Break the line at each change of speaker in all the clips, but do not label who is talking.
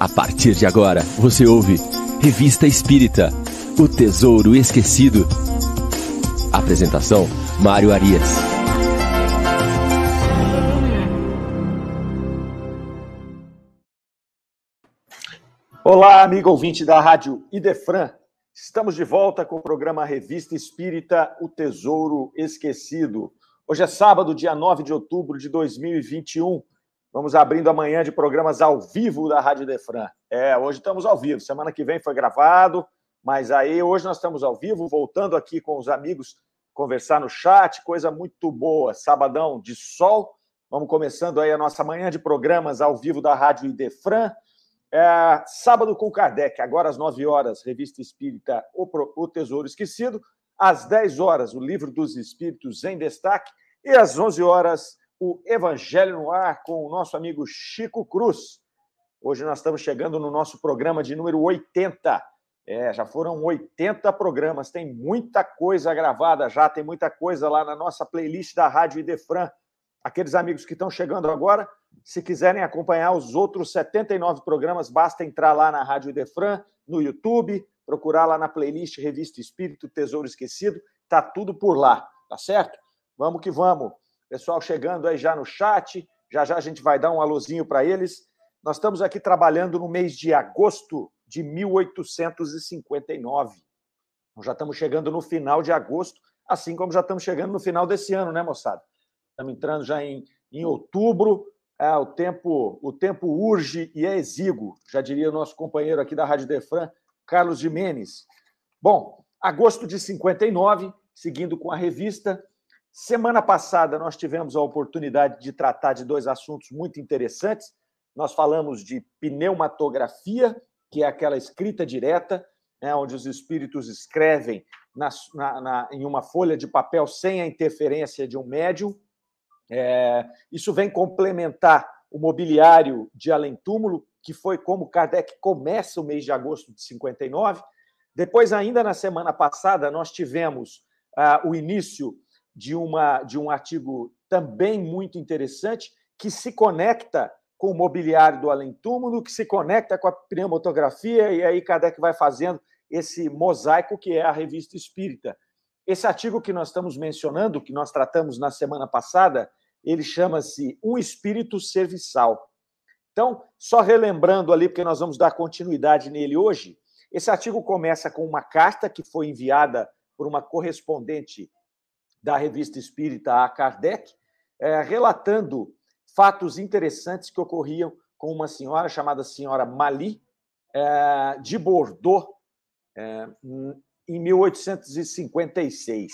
A partir de agora, você ouve Revista Espírita O Tesouro Esquecido. Apresentação: Mário Arias.
Olá, amigo ouvinte da Rádio Idefran. Estamos de volta com o programa Revista Espírita O Tesouro Esquecido. Hoje é sábado, dia 9 de outubro de 2021. Vamos abrindo amanhã de programas ao vivo da Rádio Defran. É, hoje estamos ao vivo. Semana que vem foi gravado, mas aí hoje nós estamos ao vivo, voltando aqui com os amigos conversar no chat, coisa muito boa. Sabadão de sol. Vamos começando aí a nossa manhã de programas ao vivo da Rádio Idefran. É, sábado com Kardec, agora às 9 horas, Revista Espírita O Tesouro Esquecido. Às 10 horas, o Livro dos Espíritos em Destaque. E às 11 horas, o Evangelho no Ar com o nosso amigo Chico Cruz. Hoje nós estamos chegando no nosso programa de número 80. É, já foram 80 programas, tem muita coisa gravada já, tem muita coisa lá na nossa playlist da Rádio Idefran. Aqueles amigos que estão chegando agora, se quiserem acompanhar os outros 79 programas, basta entrar lá na Rádio Idefran, no YouTube, procurar lá na playlist Revista Espírito Tesouro Esquecido, tá tudo por lá, tá certo? Vamos que vamos. Pessoal chegando aí já no chat, já já a gente vai dar um alôzinho para eles. Nós estamos aqui trabalhando no mês de agosto de 1859. Nós já estamos chegando no final de agosto, assim como já estamos chegando no final desse ano, né, moçada? Estamos entrando já em, em outubro. É, o tempo o tempo urge e é exíguo, já diria o nosso companheiro aqui da Rádio Defran, Carlos Jimenez. Bom, agosto de 59, seguindo com a revista, Semana passada nós tivemos a oportunidade de tratar de dois assuntos muito interessantes. Nós falamos de pneumatografia, que é aquela escrita direta, né, onde os espíritos escrevem na, na, na, em uma folha de papel sem a interferência de um médium. É, isso vem complementar o mobiliário de além-túmulo, que foi como Kardec começa o mês de agosto de 59. Depois, ainda na semana passada, nós tivemos ah, o início de, uma, de um artigo também muito interessante, que se conecta com o mobiliário do além-túmulo, que se conecta com a pneumotografia, e aí Kardec vai fazendo esse mosaico que é a revista espírita. Esse artigo que nós estamos mencionando, que nós tratamos na semana passada, ele chama-se Um Espírito Serviçal. Então, só relembrando ali, porque nós vamos dar continuidade nele hoje, esse artigo começa com uma carta que foi enviada por uma correspondente da Revista Espírita a Kardec, é, relatando fatos interessantes que ocorriam com uma senhora chamada Senhora Mali, é, de Bordeaux, é, em 1856.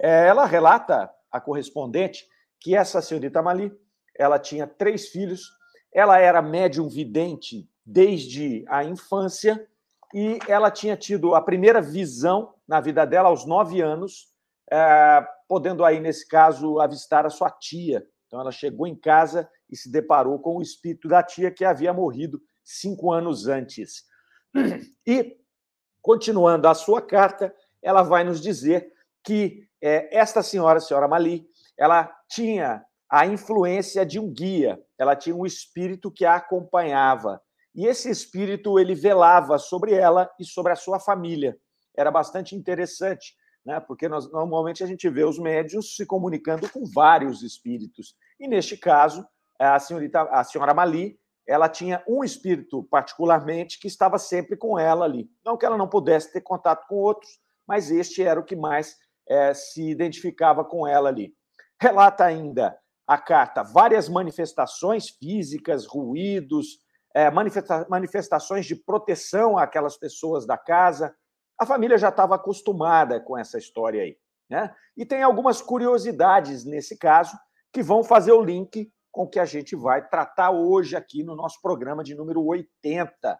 É, ela relata, a correspondente, que essa senhorita Mali ela tinha três filhos, ela era médium vidente desde a infância e ela tinha tido a primeira visão na vida dela aos nove anos é, podendo aí, nesse caso, avistar a sua tia. Então, ela chegou em casa e se deparou com o espírito da tia que havia morrido cinco anos antes. E, continuando a sua carta, ela vai nos dizer que é, esta senhora, a senhora Mali, ela tinha a influência de um guia, ela tinha um espírito que a acompanhava. E esse espírito ele velava sobre ela e sobre a sua família. Era bastante interessante, né? porque nós, normalmente a gente vê os médios se comunicando com vários espíritos. E neste caso, a, senhorita, a senhora Mali ela tinha um espírito particularmente que estava sempre com ela ali. Não que ela não pudesse ter contato com outros, mas este era o que mais é, se identificava com ela ali. Relata ainda a carta várias manifestações físicas, ruídos, é, manifesta manifestações de proteção àquelas pessoas da casa, a família já estava acostumada com essa história aí. Né? E tem algumas curiosidades nesse caso que vão fazer o link com o que a gente vai tratar hoje aqui no nosso programa de número 80.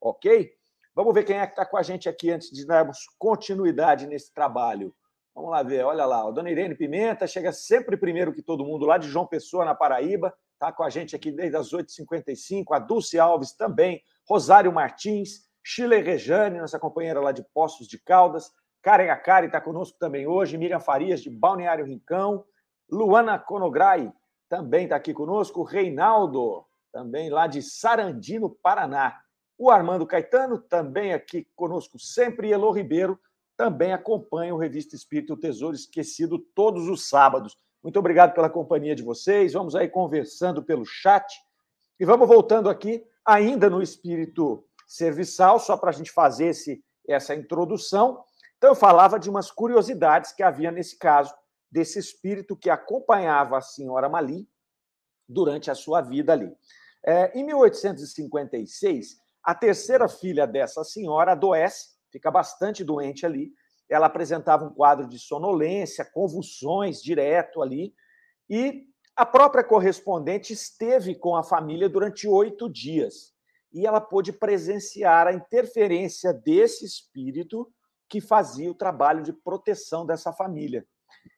Ok? Vamos ver quem é que está com a gente aqui antes de darmos continuidade nesse trabalho. Vamos lá ver, olha lá, a dona Irene Pimenta chega sempre primeiro que todo mundo lá de João Pessoa, na Paraíba, está com a gente aqui desde as 8h55, a Dulce Alves também, Rosário Martins, Chile Rejane, nossa companheira lá de Poços de Caldas. Karen Akari está conosco também hoje. Miriam Farias, de Balneário Rincão. Luana Conograi também está aqui conosco. Reinaldo, também lá de Sarandi, no Paraná. O Armando Caetano, também aqui conosco sempre, e Elô Ribeiro, também acompanha o Revista Espírito Tesouro Esquecido todos os sábados. Muito obrigado pela companhia de vocês. Vamos aí conversando pelo chat. E vamos voltando aqui, ainda no espírito serviçal, só para a gente fazer esse, essa introdução. Então, eu falava de umas curiosidades que havia nesse caso, desse espírito que acompanhava a senhora Mali durante a sua vida ali. É, em 1856, a terceira filha dessa senhora adoece, fica bastante doente ali, ela apresentava um quadro de sonolência, convulsões direto ali, e a própria correspondente esteve com a família durante oito dias e ela pôde presenciar a interferência desse espírito que fazia o trabalho de proteção dessa família.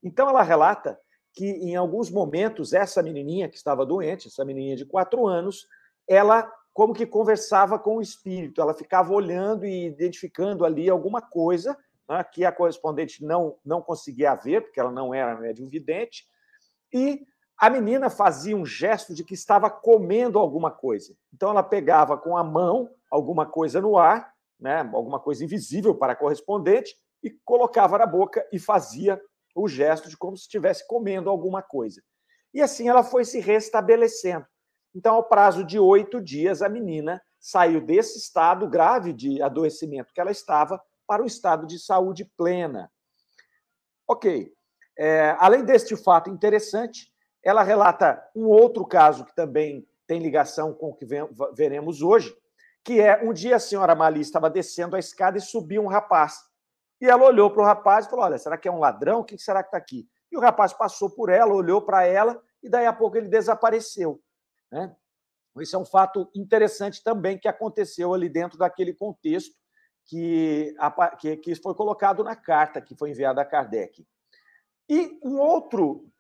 Então, ela relata que, em alguns momentos, essa menininha que estava doente, essa menininha de quatro anos, ela como que conversava com o espírito, ela ficava olhando e identificando ali alguma coisa né, que a correspondente não, não conseguia ver, porque ela não era médium vidente, e a menina fazia um gesto de que estava comendo alguma coisa. Então ela pegava com a mão alguma coisa no ar, né, alguma coisa invisível para a correspondente, e colocava na boca e fazia o gesto de como se estivesse comendo alguma coisa. E assim ela foi se restabelecendo. Então, ao prazo de oito dias, a menina saiu desse estado grave de adoecimento que ela estava para o estado de saúde plena. Ok. É, além deste fato interessante, ela relata um outro caso que também tem ligação com o que veremos hoje, que é um dia a senhora Mali estava descendo a escada e subiu um rapaz. E ela olhou para o rapaz e falou: Olha, será que é um ladrão? O que será que está aqui? E o rapaz passou por ela, olhou para ela e daí a pouco ele desapareceu. Né? Isso é um fato interessante também que aconteceu ali dentro daquele contexto que, que, que foi colocado na carta que foi enviada a Kardec. E um outro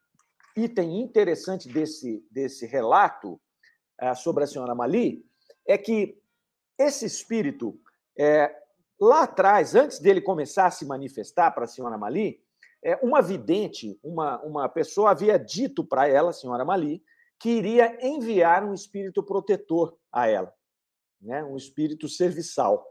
item interessante desse, desse relato é, sobre a senhora Mali é que esse espírito, é, lá atrás, antes dele começar a se manifestar para a senhora Mali, é, uma vidente, uma, uma pessoa havia dito para ela, a senhora Mali, que iria enviar um espírito protetor a ela, né? um espírito serviçal.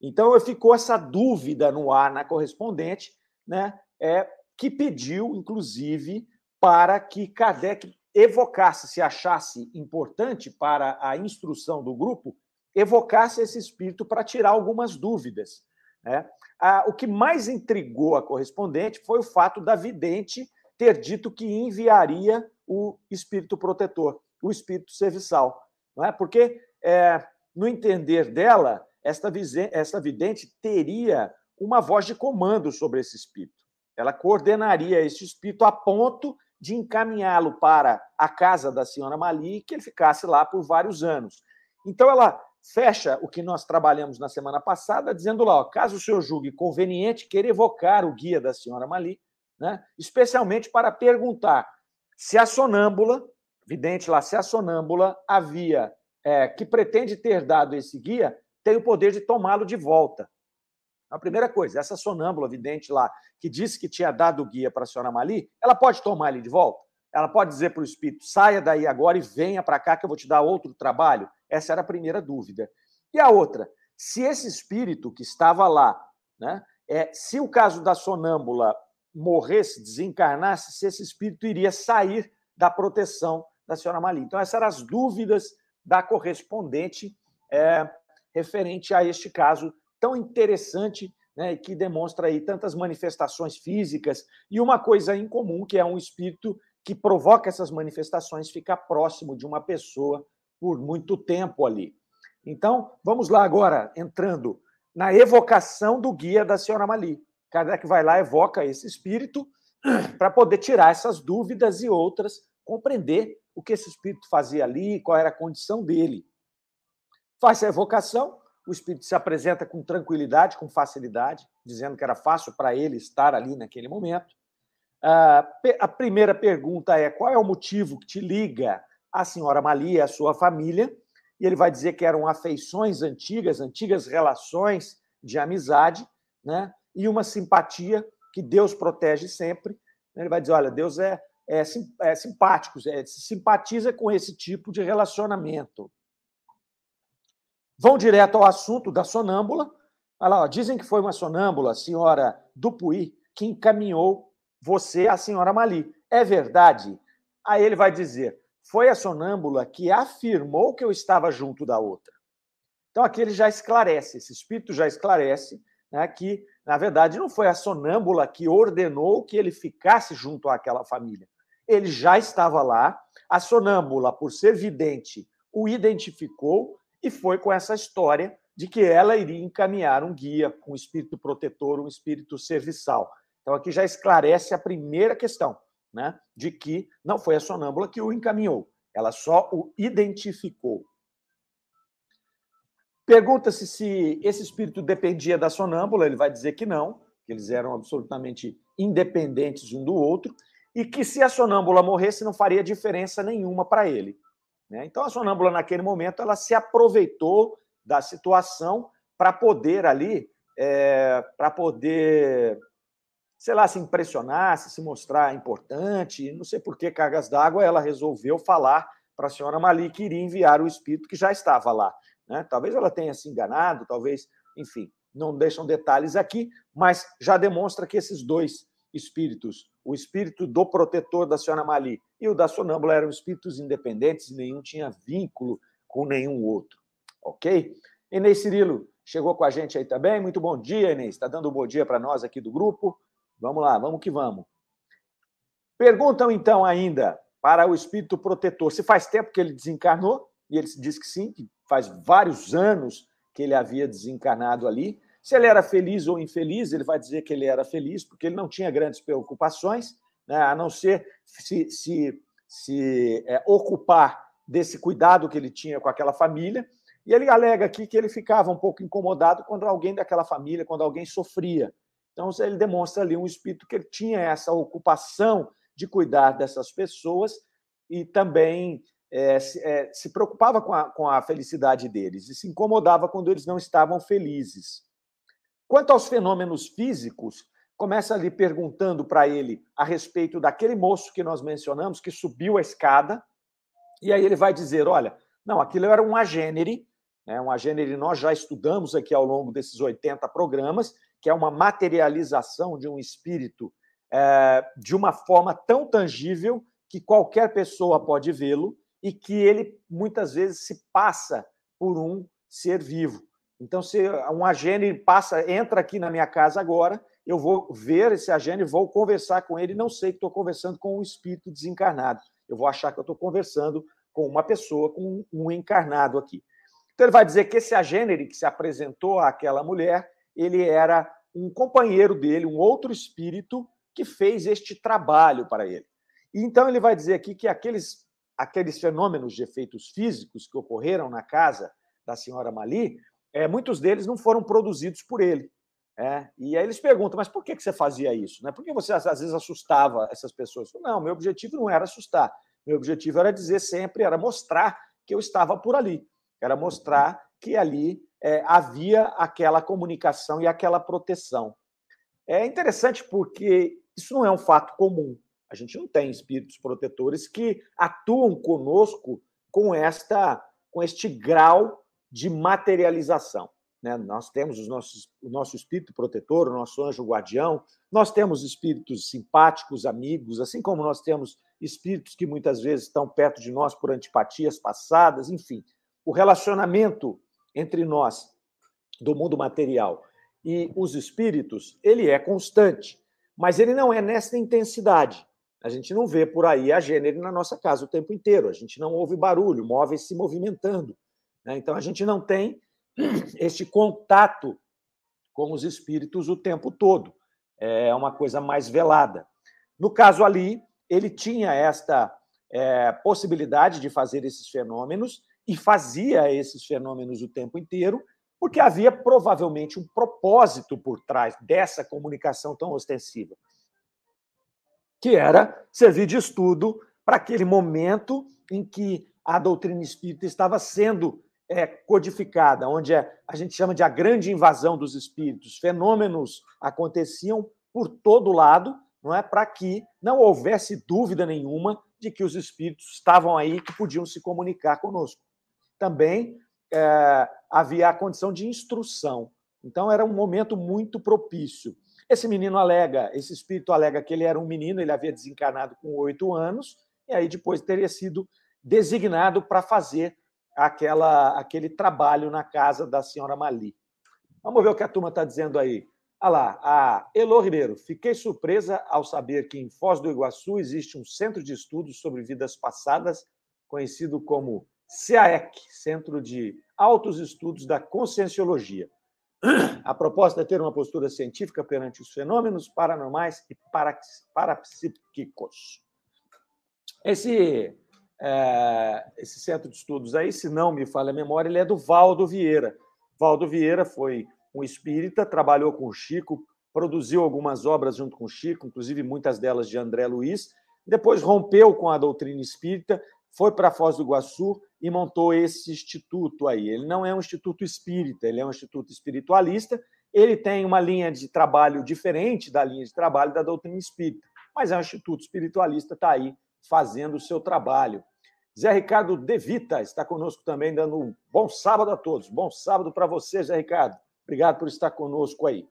Então ficou essa dúvida no ar na correspondente, né? É, que pediu, inclusive, para que Kardec evocasse, se achasse importante para a instrução do grupo, evocasse esse espírito para tirar algumas dúvidas. Né? O que mais intrigou a correspondente foi o fato da vidente ter dito que enviaria o espírito protetor, o espírito serviçal. Não é? Porque, é, no entender dela, esta, esta vidente teria uma voz de comando sobre esse espírito. Ela coordenaria esse espírito a ponto de encaminhá-lo para a casa da senhora Mali que ele ficasse lá por vários anos. Então, ela fecha o que nós trabalhamos na semana passada, dizendo lá: ó, caso o senhor julgue conveniente, queira evocar o guia da senhora Mali, né, especialmente para perguntar se a sonâmbula, vidente lá, se a sonâmbula havia, é, que pretende ter dado esse guia, tem o poder de tomá-lo de volta. A primeira coisa, essa sonâmbula vidente lá, que disse que tinha dado o guia para a senhora Mali, ela pode tomar ele de volta? Ela pode dizer para o espírito: saia daí agora e venha para cá que eu vou te dar outro trabalho? Essa era a primeira dúvida. E a outra, se esse espírito que estava lá, né, é, se o caso da sonâmbula morresse, desencarnasse, se esse espírito iria sair da proteção da senhora Mali. Então, essas eram as dúvidas da correspondente é, referente a este caso tão interessante né, que demonstra aí tantas manifestações físicas e uma coisa em comum, que é um espírito que provoca essas manifestações ficar próximo de uma pessoa por muito tempo ali. Então, vamos lá agora, entrando na evocação do guia da senhora Mali. Kardec vai lá, evoca esse espírito para poder tirar essas dúvidas e outras, compreender o que esse espírito fazia ali, qual era a condição dele. Faz a evocação, o espírito se apresenta com tranquilidade, com facilidade, dizendo que era fácil para ele estar ali naquele momento. A primeira pergunta é: qual é o motivo que te liga à senhora Malia, à sua família? E ele vai dizer que eram afeições antigas, antigas relações de amizade, né? E uma simpatia que Deus protege sempre. Ele vai dizer: olha, Deus é, é, é, simpáticos, é, se simpatiza com esse tipo de relacionamento. Vão direto ao assunto da sonâmbula. Olha lá, ó, dizem que foi uma sonâmbula, a senhora Dupuy, que encaminhou você à senhora Mali. É verdade? Aí ele vai dizer: foi a sonâmbula que afirmou que eu estava junto da outra. Então aqui ele já esclarece, esse espírito já esclarece né, que, na verdade, não foi a sonâmbula que ordenou que ele ficasse junto àquela família. Ele já estava lá, a sonâmbula, por ser vidente, o identificou e foi com essa história de que ela iria encaminhar um guia, um espírito protetor, um espírito serviçal. Então aqui já esclarece a primeira questão, né, de que não foi a sonâmbula que o encaminhou, ela só o identificou. Pergunta-se se esse espírito dependia da sonâmbula, ele vai dizer que não, que eles eram absolutamente independentes um do outro, e que se a sonâmbula morresse não faria diferença nenhuma para ele. Né? Então a sonâmbula, naquele momento, ela se aproveitou da situação para poder ali, é, para poder, sei lá, se impressionar, se mostrar importante. Não sei por que cargas d'água ela resolveu falar para a senhora Mali que iria enviar o espírito que já estava lá. Né? Talvez ela tenha se enganado, talvez, enfim, não deixam detalhes aqui, mas já demonstra que esses dois espíritos, o espírito do protetor da senhora Mali e o da sonâmbula, eram espíritos independentes nenhum tinha vínculo com nenhum outro. Ok? Inês Cirilo chegou com a gente aí também. Muito bom dia, Inês. Está dando um bom dia para nós aqui do grupo. Vamos lá, vamos que vamos. Perguntam então ainda para o espírito protetor se faz tempo que ele desencarnou, e ele diz que sim, que faz vários anos que ele havia desencarnado ali. Se ele era feliz ou infeliz, ele vai dizer que ele era feliz, porque ele não tinha grandes preocupações, né, a não ser se, se, se é, ocupar desse cuidado que ele tinha com aquela família. E ele alega aqui que ele ficava um pouco incomodado quando alguém daquela família, quando alguém sofria. Então, ele demonstra ali um espírito que ele tinha essa ocupação de cuidar dessas pessoas e também é, se, é, se, preocupava com a, com a felicidade deles e se incomodava quando eles não estavam felizes. Quanto aos fenômenos físicos, começa ali perguntando para ele a respeito daquele moço que nós mencionamos, que subiu a escada, e aí ele vai dizer: olha, não, aquilo era um agênere, né, um agênere nós já estudamos aqui ao longo desses 80 programas, que é uma materialização de um espírito é, de uma forma tão tangível que qualquer pessoa pode vê-lo e que ele muitas vezes se passa por um ser vivo. Então, se um agene passa, entra aqui na minha casa agora, eu vou ver esse agene, vou conversar com ele, não sei que estou conversando com um espírito desencarnado. Eu vou achar que eu estou conversando com uma pessoa, com um encarnado aqui. Então, ele vai dizer que esse agênere que se apresentou àquela mulher, ele era um companheiro dele, um outro espírito que fez este trabalho para ele. E então ele vai dizer aqui que aqueles aqueles fenômenos de efeitos físicos que ocorreram na casa da senhora Mali, é, muitos deles não foram produzidos por ele. É, e aí eles perguntam, mas por que, você fazia isso? Né? Por que você às vezes assustava essas pessoas? Não, meu objetivo não era assustar. Meu objetivo era dizer sempre, era mostrar que eu estava por ali. Era mostrar que ali é, havia aquela comunicação e aquela proteção. É interessante porque isso não é um fato comum. A gente não tem espíritos protetores que atuam conosco com esta com este grau de materialização. Né? Nós temos os nossos, o nosso espírito protetor, o nosso anjo guardião, nós temos espíritos simpáticos, amigos, assim como nós temos espíritos que muitas vezes estão perto de nós por antipatias passadas, enfim. O relacionamento entre nós, do mundo material, e os espíritos, ele é constante, mas ele não é nessa intensidade. A gente não vê por aí a gênero na nossa casa o tempo inteiro, a gente não ouve barulho, móveis se movimentando. Né? Então, a gente não tem este contato com os espíritos o tempo todo. É uma coisa mais velada. No caso ali, ele tinha esta é, possibilidade de fazer esses fenômenos e fazia esses fenômenos o tempo inteiro, porque havia provavelmente um propósito por trás dessa comunicação tão ostensiva que era servir de estudo para aquele momento em que a doutrina espírita estava sendo é, codificada, onde é, a gente chama de a grande invasão dos espíritos. Fenômenos aconteciam por todo lado não é para que não houvesse dúvida nenhuma de que os espíritos estavam aí que podiam se comunicar conosco. Também é, havia a condição de instrução. Então era um momento muito propício. Esse menino alega, esse espírito alega que ele era um menino, ele havia desencarnado com oito anos e aí depois teria sido designado para fazer aquela, aquele trabalho na casa da senhora Mali. Vamos ver o que a turma está dizendo aí. Olha lá, a Elo Ribeiro. Fiquei surpresa ao saber que em Foz do Iguaçu existe um centro de estudos sobre vidas passadas, conhecido como CAEC, Centro de Altos Estudos da Conscienciologia. A proposta é ter uma postura científica perante os fenômenos paranormais e parapsíquicos. Esse, é, esse centro de estudos aí, se não me falha a memória, ele é do Valdo Vieira. Valdo Vieira foi um espírita, trabalhou com o Chico, produziu algumas obras junto com o Chico, inclusive muitas delas de André Luiz. Depois rompeu com a doutrina espírita, foi para Foz do Iguaçu e montou esse instituto aí. Ele não é um instituto espírita, ele é um instituto espiritualista. Ele tem uma linha de trabalho diferente da linha de trabalho da doutrina espírita, mas é um instituto espiritualista, está aí fazendo o seu trabalho. Zé Ricardo De Vita está conosco também, dando um bom sábado a todos. Bom sábado para você, Zé Ricardo. Obrigado por estar conosco aí.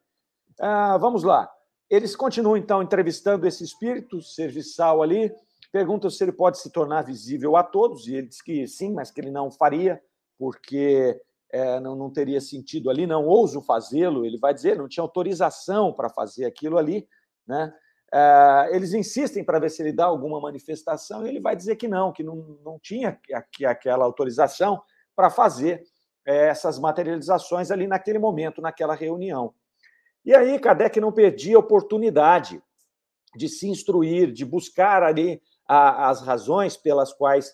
Ah, vamos lá. Eles continuam, então, entrevistando esse espírito serviçal ali, perguntam se ele pode se tornar visível a todos, e ele diz que sim, mas que ele não faria, porque é, não, não teria sentido ali, não ouso fazê-lo. Ele vai dizer, não tinha autorização para fazer aquilo ali, né? Uh, eles insistem para ver se ele dá alguma manifestação e ele vai dizer que não, que não, não tinha aquela autorização para fazer é, essas materializações ali naquele momento, naquela reunião. E aí Kardec não perdia a oportunidade de se instruir, de buscar ali as razões pelas quais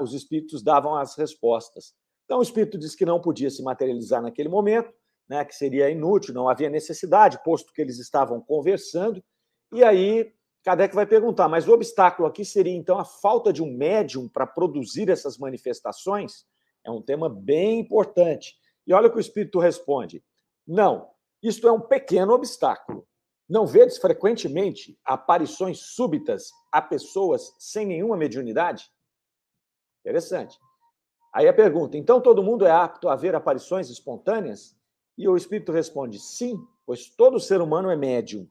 os espíritos davam as respostas. Então o espírito disse que não podia se materializar naquele momento, né, que seria inútil, não havia necessidade, posto que eles estavam conversando e aí, Kardec vai perguntar, mas o obstáculo aqui seria então a falta de um médium para produzir essas manifestações? É um tema bem importante. E olha o que o Espírito responde: não, isto é um pequeno obstáculo. Não vedes frequentemente aparições súbitas a pessoas sem nenhuma mediunidade? Interessante. Aí a pergunta: então todo mundo é apto a ver aparições espontâneas? E o Espírito responde: sim, pois todo ser humano é médium.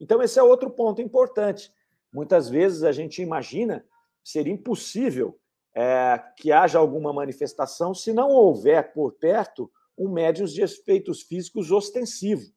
Então, esse é outro ponto importante. Muitas vezes a gente imagina seria impossível é, que haja alguma manifestação se não houver por perto um médium de efeitos físicos ostensivo.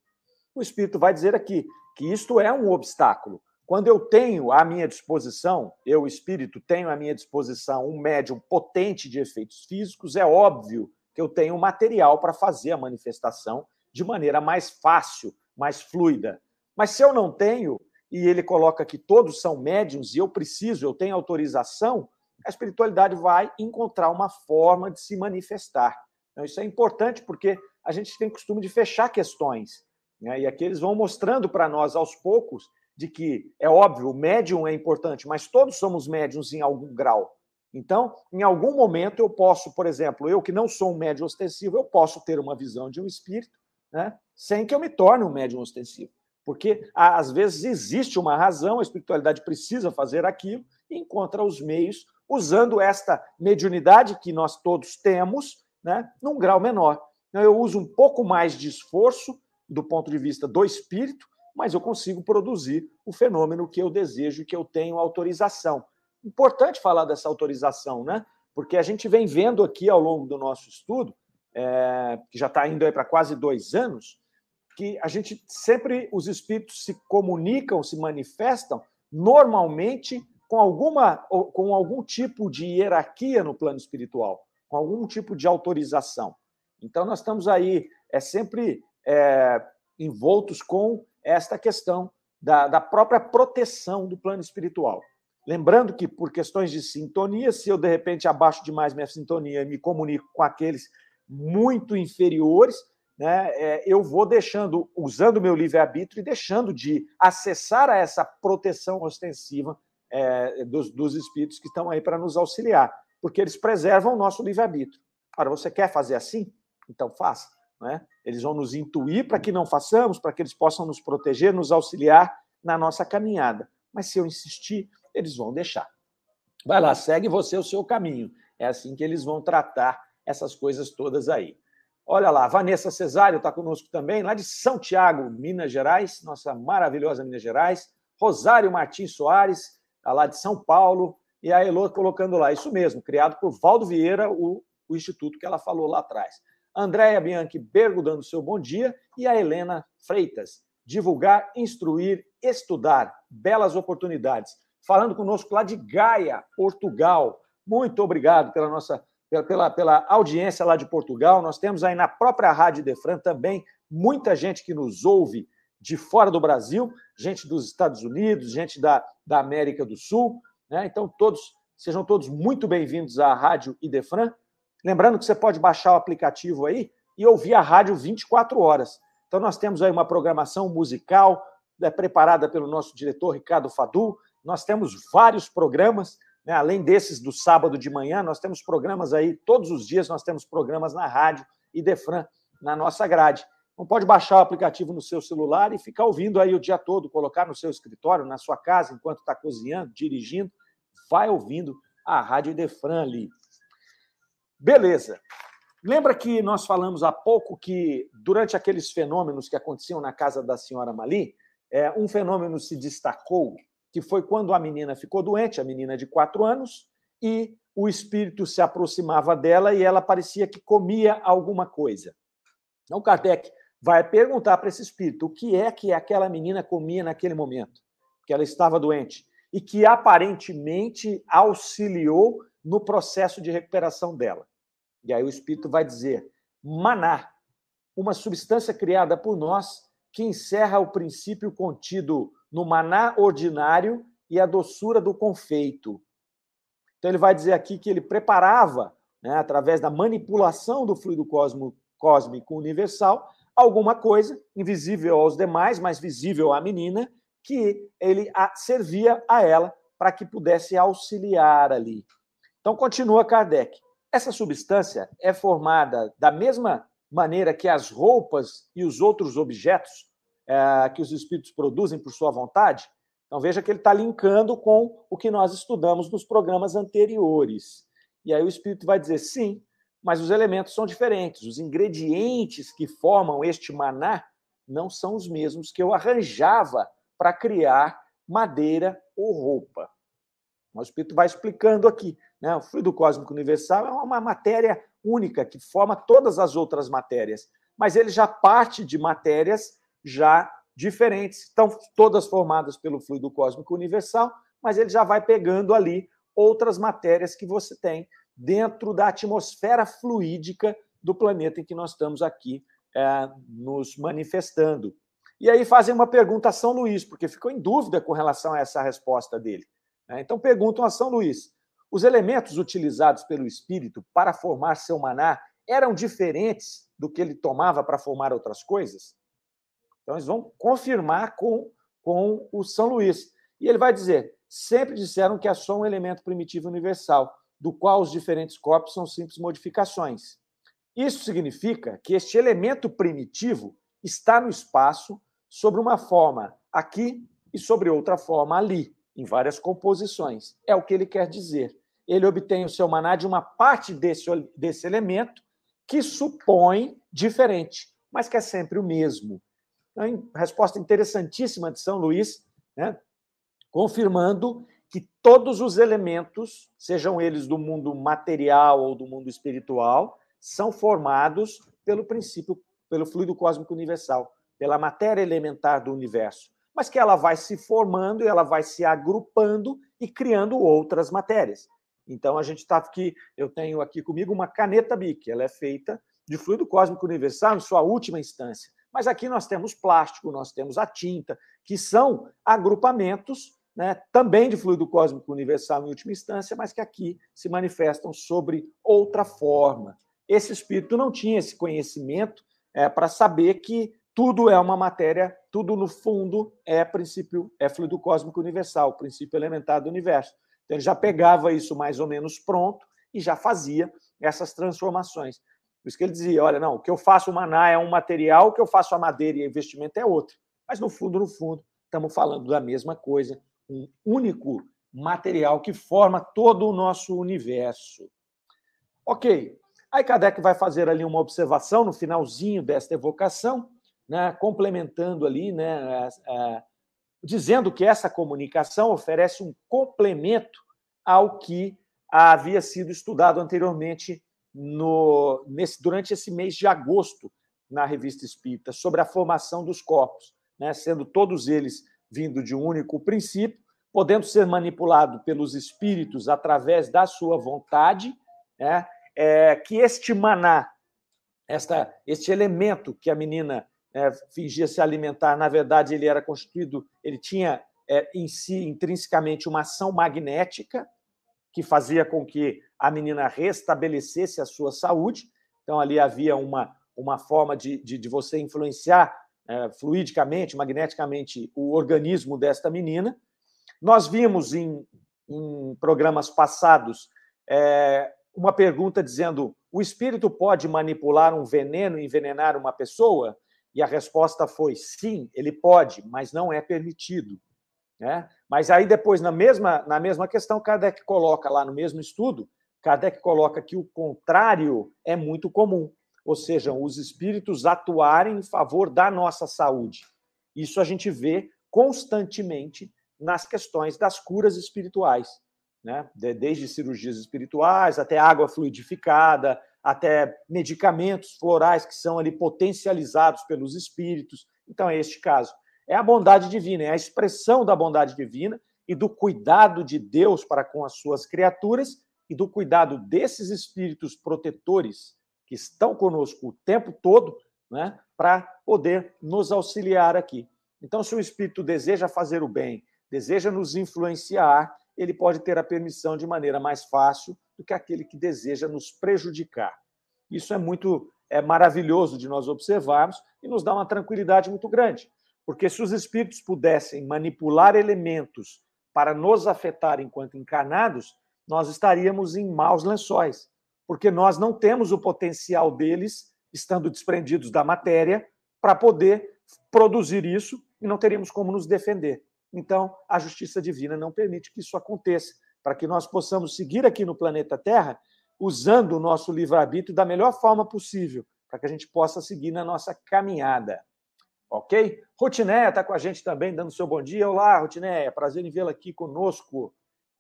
O Espírito vai dizer aqui que isto é um obstáculo. Quando eu tenho à minha disposição, eu, Espírito, tenho à minha disposição um médium potente de efeitos físicos, é óbvio que eu tenho material para fazer a manifestação de maneira mais fácil, mais fluida. Mas se eu não tenho, e ele coloca que todos são médiums e eu preciso, eu tenho autorização, a espiritualidade vai encontrar uma forma de se manifestar. Então, isso é importante porque a gente tem costume de fechar questões. Né? E aqui eles vão mostrando para nós aos poucos de que, é óbvio, o médium é importante, mas todos somos médiums em algum grau. Então, em algum momento, eu posso, por exemplo, eu que não sou um médium ostensivo, eu posso ter uma visão de um espírito, né? sem que eu me torne um médium ostensivo. Porque às vezes existe uma razão, a espiritualidade precisa fazer aquilo e encontra os meios usando esta mediunidade que nós todos temos, né, num grau menor. Então, eu uso um pouco mais de esforço do ponto de vista do espírito, mas eu consigo produzir o fenômeno que eu desejo e que eu tenho autorização. Importante falar dessa autorização, né? Porque a gente vem vendo aqui ao longo do nosso estudo, é, que já está indo para quase dois anos, que a gente sempre os espíritos se comunicam, se manifestam normalmente com alguma com algum tipo de hierarquia no plano espiritual, com algum tipo de autorização. Então nós estamos aí é sempre é, envoltos com esta questão da, da própria proteção do plano espiritual. Lembrando que, por questões de sintonia, se eu de repente abaixo demais minha sintonia e me comunico com aqueles muito inferiores, né, é, eu vou deixando, usando o meu livre-arbítrio e deixando de acessar a essa proteção ostensiva é, dos, dos espíritos que estão aí para nos auxiliar, porque eles preservam o nosso livre-arbítrio. Ora, você quer fazer assim? Então faça. Né? Eles vão nos intuir para que não façamos, para que eles possam nos proteger, nos auxiliar na nossa caminhada. Mas se eu insistir, eles vão deixar. Vai lá, segue você o seu caminho. É assim que eles vão tratar essas coisas todas aí. Olha lá, Vanessa Cesário está conosco também, lá de São Tiago, Minas Gerais, nossa maravilhosa Minas Gerais. Rosário Martins Soares, tá lá de São Paulo. E a Elô colocando lá, isso mesmo, criado por Valdo Vieira, o, o instituto que ela falou lá atrás. Andréia Bianchi Bergo dando seu bom dia. E a Helena Freitas, divulgar, instruir, estudar. Belas oportunidades. Falando conosco lá de Gaia, Portugal. Muito obrigado pela nossa pela, pela audiência lá de Portugal. Nós temos aí na própria Rádio Defran também muita gente que nos ouve de fora do Brasil, gente dos Estados Unidos, gente da, da América do Sul. Né? Então, todos sejam todos muito bem-vindos à Rádio Idefran. Lembrando que você pode baixar o aplicativo aí e ouvir a rádio 24 horas. Então, nós temos aí uma programação musical né, preparada pelo nosso diretor Ricardo Fadu. Nós temos vários programas né? Além desses do sábado de manhã, nós temos programas aí, todos os dias nós temos programas na rádio e Defran na nossa grade. Não pode baixar o aplicativo no seu celular e ficar ouvindo aí o dia todo, colocar no seu escritório, na sua casa, enquanto está cozinhando, dirigindo. Vai ouvindo a Rádio Defran ali. Beleza. Lembra que nós falamos há pouco que, durante aqueles fenômenos que aconteciam na casa da senhora Mali, é, um fenômeno se destacou que foi quando a menina ficou doente, a menina de quatro anos, e o espírito se aproximava dela e ela parecia que comia alguma coisa. Então, Kardec vai perguntar para esse espírito o que é que aquela menina comia naquele momento, que ela estava doente, e que aparentemente auxiliou no processo de recuperação dela. E aí o espírito vai dizer: maná, uma substância criada por nós que encerra o princípio contido no maná ordinário e a doçura do confeito. Então, ele vai dizer aqui que ele preparava, né, através da manipulação do fluido cosmo, cósmico universal, alguma coisa invisível aos demais, mas visível à menina, que ele a, servia a ela para que pudesse auxiliar ali. Então, continua Kardec. Essa substância é formada da mesma maneira que as roupas e os outros objetos é, que os espíritos produzem por sua vontade? Então veja que ele está linkando com o que nós estudamos nos programas anteriores. E aí o espírito vai dizer sim, mas os elementos são diferentes. Os ingredientes que formam este maná não são os mesmos que eu arranjava para criar madeira ou roupa. O espírito vai explicando aqui. Né? O fluido cósmico universal é uma matéria única que forma todas as outras matérias, mas ele já parte de matérias já diferentes, estão todas formadas pelo fluido cósmico universal, mas ele já vai pegando ali outras matérias que você tem dentro da atmosfera fluídica do planeta em que nós estamos aqui é, nos manifestando. E aí fazem uma pergunta a São Luís, porque ficou em dúvida com relação a essa resposta dele. Né? Então perguntam a São Luís: os elementos utilizados pelo espírito para formar seu maná eram diferentes do que ele tomava para formar outras coisas? Então, eles vão confirmar com, com o São Luís. E ele vai dizer: sempre disseram que é só um elemento primitivo universal, do qual os diferentes corpos são simples modificações. Isso significa que este elemento primitivo está no espaço sobre uma forma aqui e sobre outra forma ali, em várias composições. É o que ele quer dizer. Ele obtém o seu maná de uma parte desse, desse elemento que supõe diferente, mas que é sempre o mesmo. Então, resposta interessantíssima de São Luís, né? confirmando que todos os elementos, sejam eles do mundo material ou do mundo espiritual, são formados pelo princípio, pelo fluido cósmico universal, pela matéria elementar do universo, mas que ela vai se formando e ela vai se agrupando e criando outras matérias. Então a gente está aqui, eu tenho aqui comigo uma caneta Bic, ela é feita de fluido cósmico universal em sua última instância. Mas aqui nós temos plástico, nós temos a tinta, que são agrupamentos né, também de fluido cósmico universal em última instância, mas que aqui se manifestam sobre outra forma. Esse espírito não tinha esse conhecimento é, para saber que tudo é uma matéria, tudo no fundo é princípio, é fluido cósmico universal, princípio elementar do universo. Então ele já pegava isso mais ou menos pronto e já fazia essas transformações. Por isso que ele dizia: olha, não, o que eu faço maná é um material, o que eu faço a madeira e investimento é outro. Mas no fundo, no fundo, estamos falando da mesma coisa, um único material que forma todo o nosso universo. Ok. Aí Kardec vai fazer ali uma observação no finalzinho desta evocação, né, complementando ali, né, dizendo que essa comunicação oferece um complemento ao que havia sido estudado anteriormente no, nesse, durante esse mês de agosto na Revista Espírita, sobre a formação dos corpos, né, sendo todos eles vindo de um único princípio, podendo ser manipulado pelos espíritos através da sua vontade, né, é, que este maná, esta, este elemento que a menina é, fingia se alimentar, na verdade ele era constituído, ele tinha é, em si intrinsecamente uma ação magnética que fazia com que a menina restabelecesse a sua saúde. Então ali havia uma, uma forma de, de, de você influenciar é, fluidicamente, magneticamente o organismo desta menina. Nós vimos em, em programas passados é, uma pergunta dizendo: o espírito pode manipular um veneno e envenenar uma pessoa? E a resposta foi sim, ele pode, mas não é permitido. Né? Mas aí depois, na mesma, na mesma questão, Kardec coloca lá no mesmo estudo, Kardec coloca que o contrário é muito comum, ou seja, os espíritos atuarem em favor da nossa saúde. Isso a gente vê constantemente nas questões das curas espirituais, né? desde cirurgias espirituais até água fluidificada, até medicamentos florais que são ali potencializados pelos espíritos. Então, é este caso. É a bondade divina, é a expressão da bondade divina e do cuidado de Deus para com as suas criaturas e do cuidado desses espíritos protetores que estão conosco o tempo todo, né, para poder nos auxiliar aqui. Então, se o espírito deseja fazer o bem, deseja nos influenciar, ele pode ter a permissão de maneira mais fácil do que aquele que deseja nos prejudicar. Isso é muito é maravilhoso de nós observarmos e nos dá uma tranquilidade muito grande, porque se os espíritos pudessem manipular elementos para nos afetar enquanto encarnados, nós estaríamos em maus lençóis, porque nós não temos o potencial deles, estando desprendidos da matéria, para poder produzir isso e não teríamos como nos defender. Então, a justiça divina não permite que isso aconteça, para que nós possamos seguir aqui no planeta Terra usando o nosso livre-arbítrio da melhor forma possível, para que a gente possa seguir na nossa caminhada. Ok? Rotinéia está com a gente também, dando seu bom dia. Olá, Rotinéia, prazer em vê-la aqui conosco.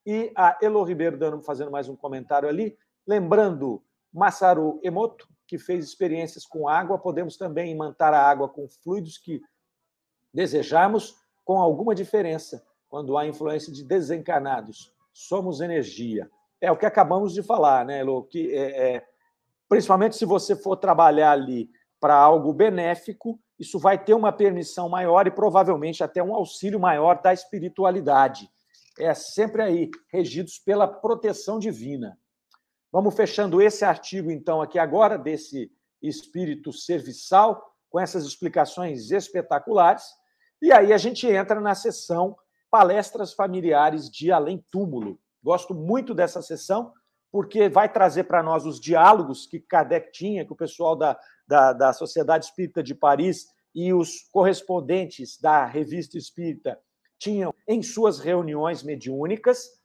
E a Elo Ribeiro dando, fazendo mais um comentário ali. Lembrando, Massaru Emoto, que fez experiências com água, podemos também imantar a água com fluidos que desejarmos com alguma diferença quando há influência de desencarnados. Somos energia. É o que acabamos de falar, né, Elo? Que é, é, principalmente se você for trabalhar ali para algo benéfico, isso vai ter uma permissão maior e provavelmente até um auxílio maior da espiritualidade. É sempre aí, regidos pela proteção divina. Vamos fechando esse artigo, então, aqui agora, desse espírito serviçal, com essas explicações espetaculares. E aí a gente entra na sessão Palestras Familiares de Além Túmulo. Gosto muito dessa sessão, porque vai trazer para nós os diálogos que Kardec tinha, que o pessoal da, da, da Sociedade Espírita de Paris e os correspondentes da Revista Espírita tinham em suas reuniões mediúnicas.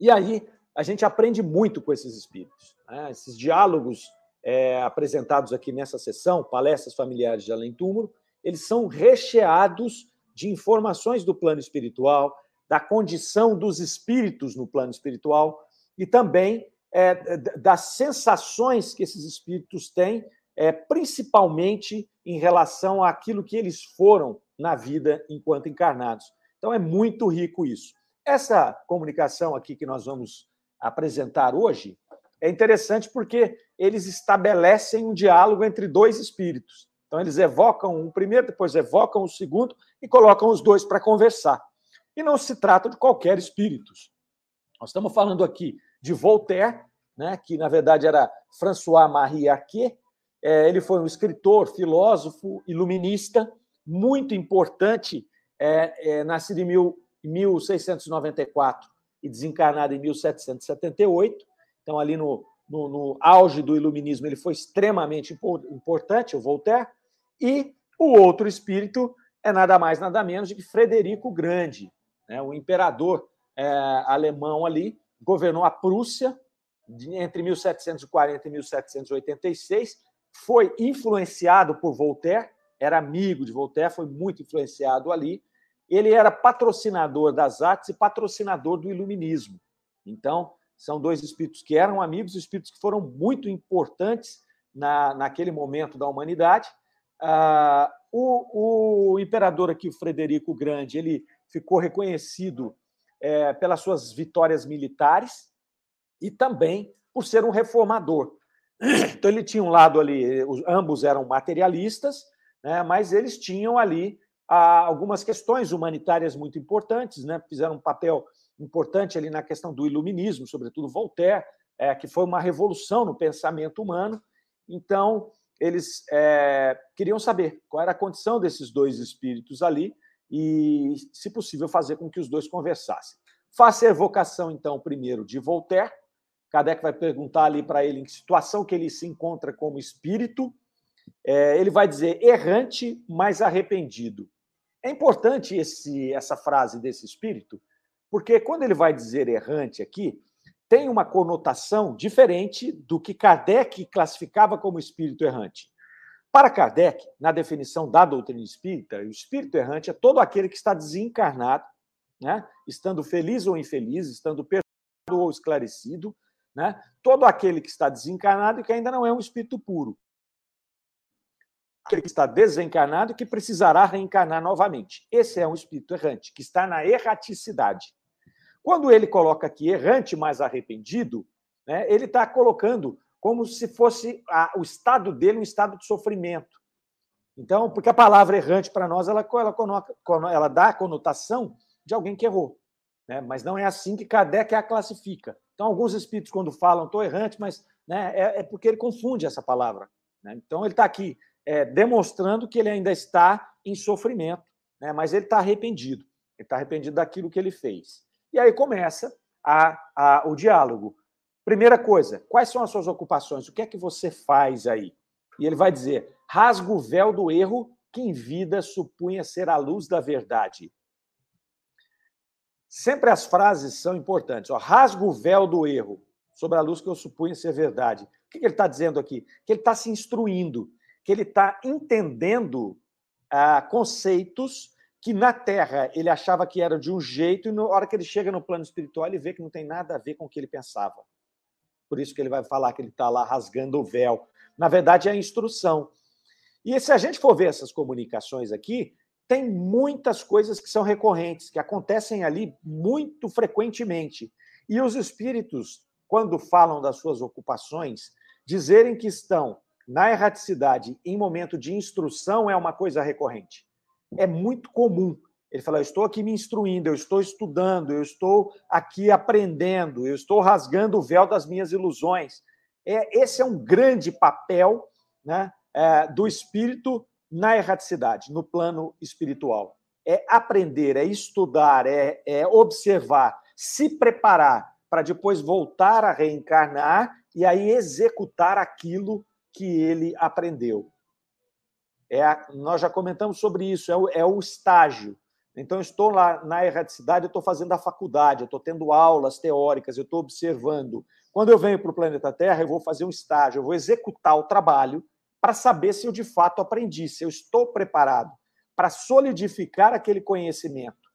E aí a gente aprende muito com esses espíritos. Né? Esses diálogos é, apresentados aqui nessa sessão, palestras familiares de além túmulo, eles são recheados de informações do plano espiritual, da condição dos espíritos no plano espiritual e também é, das sensações que esses espíritos têm, é, principalmente em relação àquilo que eles foram na vida enquanto encarnados. Então é muito rico isso. Essa comunicação aqui que nós vamos apresentar hoje é interessante porque eles estabelecem um diálogo entre dois espíritos. Então, eles evocam um primeiro, depois evocam o segundo e colocam os dois para conversar. E não se trata de qualquer espírito. Nós estamos falando aqui de Voltaire, né, que na verdade era François-Marie Arquet. É, ele foi um escritor, filósofo, iluminista, muito importante, é, é, nascido em mil, 1694 e desencarnado em 1778. Então, ali no, no, no auge do iluminismo, ele foi extremamente importante, o Voltaire. E o outro espírito é nada mais, nada menos do que Frederico Grande, né? o imperador é, alemão ali, governou a Prússia entre 1740 e 1786, foi influenciado por Voltaire, era amigo de Voltaire, foi muito influenciado ali. Ele era patrocinador das artes e patrocinador do iluminismo. Então, são dois espíritos que eram amigos, espíritos que foram muito importantes na, naquele momento da humanidade. Ah, o, o, imperador aqui, o Frederico Grande, ele ficou reconhecido é, pelas suas vitórias militares e também por ser um reformador. Então, ele tinha um lado ali, ambos eram materialistas, né, mas eles tinham ali ah, algumas questões humanitárias muito importantes, né, fizeram um papel importante ali na questão do iluminismo, sobretudo Voltaire, é, que foi uma revolução no pensamento humano. Então, eles é, queriam saber qual era a condição desses dois espíritos ali e, se possível, fazer com que os dois conversassem. Faça a evocação, então, primeiro de Voltaire. Kardec vai perguntar ali para ele em que situação que ele se encontra como espírito. É, ele vai dizer errante, mas arrependido. É importante esse, essa frase desse espírito, porque quando ele vai dizer errante aqui, tem uma conotação diferente do que Kardec classificava como espírito errante. Para Kardec, na definição da doutrina espírita, o espírito errante é todo aquele que está desencarnado, né? estando feliz ou infeliz, estando perdido ou esclarecido, né? todo aquele que está desencarnado e que ainda não é um espírito puro. Aquele que está desencarnado e que precisará reencarnar novamente. Esse é um espírito errante, que está na erraticidade. Quando ele coloca aqui errante, mas arrependido, né, ele está colocando como se fosse a, o estado dele um estado de sofrimento. Então, porque a palavra errante para nós ela, ela, ela, dá a conotação de alguém que errou. Né? Mas não é assim que Kardec a classifica. Então, alguns espíritos, quando falam, estou errante, mas né, é, é, porque ele confunde essa palavra. Né? Então, ele está aqui é, demonstrando que ele ainda está em sofrimento, né? mas ele está arrependido. Ele está arrependido daquilo que ele fez. E aí começa a, a, o diálogo. Primeira coisa, quais são as suas ocupações? O que é que você faz aí? E ele vai dizer: rasga o véu do erro que em vida supunha ser a luz da verdade. Sempre as frases são importantes. Ó, rasga o véu do erro sobre a luz que eu supunha ser verdade. O que ele está dizendo aqui? Que ele está se instruindo, que ele está entendendo ah, conceitos que na Terra ele achava que era de um jeito, e na hora que ele chega no plano espiritual, ele vê que não tem nada a ver com o que ele pensava. Por isso que ele vai falar que ele está lá rasgando o véu. Na verdade, é a instrução. E se a gente for ver essas comunicações aqui, tem muitas coisas que são recorrentes, que acontecem ali muito frequentemente. E os espíritos, quando falam das suas ocupações, dizerem que estão na erraticidade em momento de instrução é uma coisa recorrente é muito comum. Ele fala: eu estou aqui me instruindo, eu estou estudando, eu estou aqui aprendendo, eu estou rasgando o véu das minhas ilusões. É, esse é um grande papel né, é, do espírito na erraticidade, no plano espiritual. É aprender, é estudar, é, é observar, se preparar para depois voltar a reencarnar e aí executar aquilo que ele aprendeu. É a, nós já comentamos sobre isso, é o, é o estágio. Então, estou lá na erraticidade, estou fazendo a faculdade, estou tendo aulas teóricas, estou observando. Quando eu venho para o planeta Terra, eu vou fazer um estágio, eu vou executar o trabalho para saber se eu de fato aprendi, se eu estou preparado para solidificar aquele conhecimento,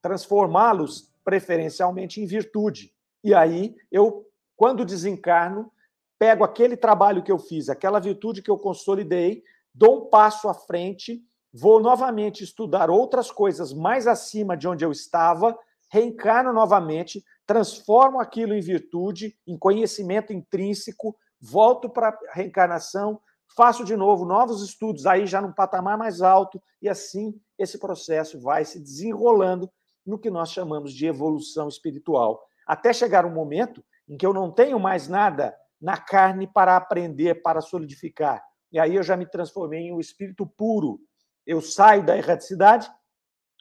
transformá-los preferencialmente em virtude. E aí, eu, quando desencarno, pego aquele trabalho que eu fiz, aquela virtude que eu consolidei, dou um passo à frente, vou novamente estudar outras coisas mais acima de onde eu estava, reencarno novamente, transformo aquilo em virtude, em conhecimento intrínseco, volto para a reencarnação, faço de novo novos estudos, aí já num patamar mais alto, e assim esse processo vai se desenrolando no que nós chamamos de evolução espiritual, até chegar um momento em que eu não tenho mais nada na carne para aprender, para solidificar e aí eu já me transformei em um espírito puro. Eu saio da erraticidade,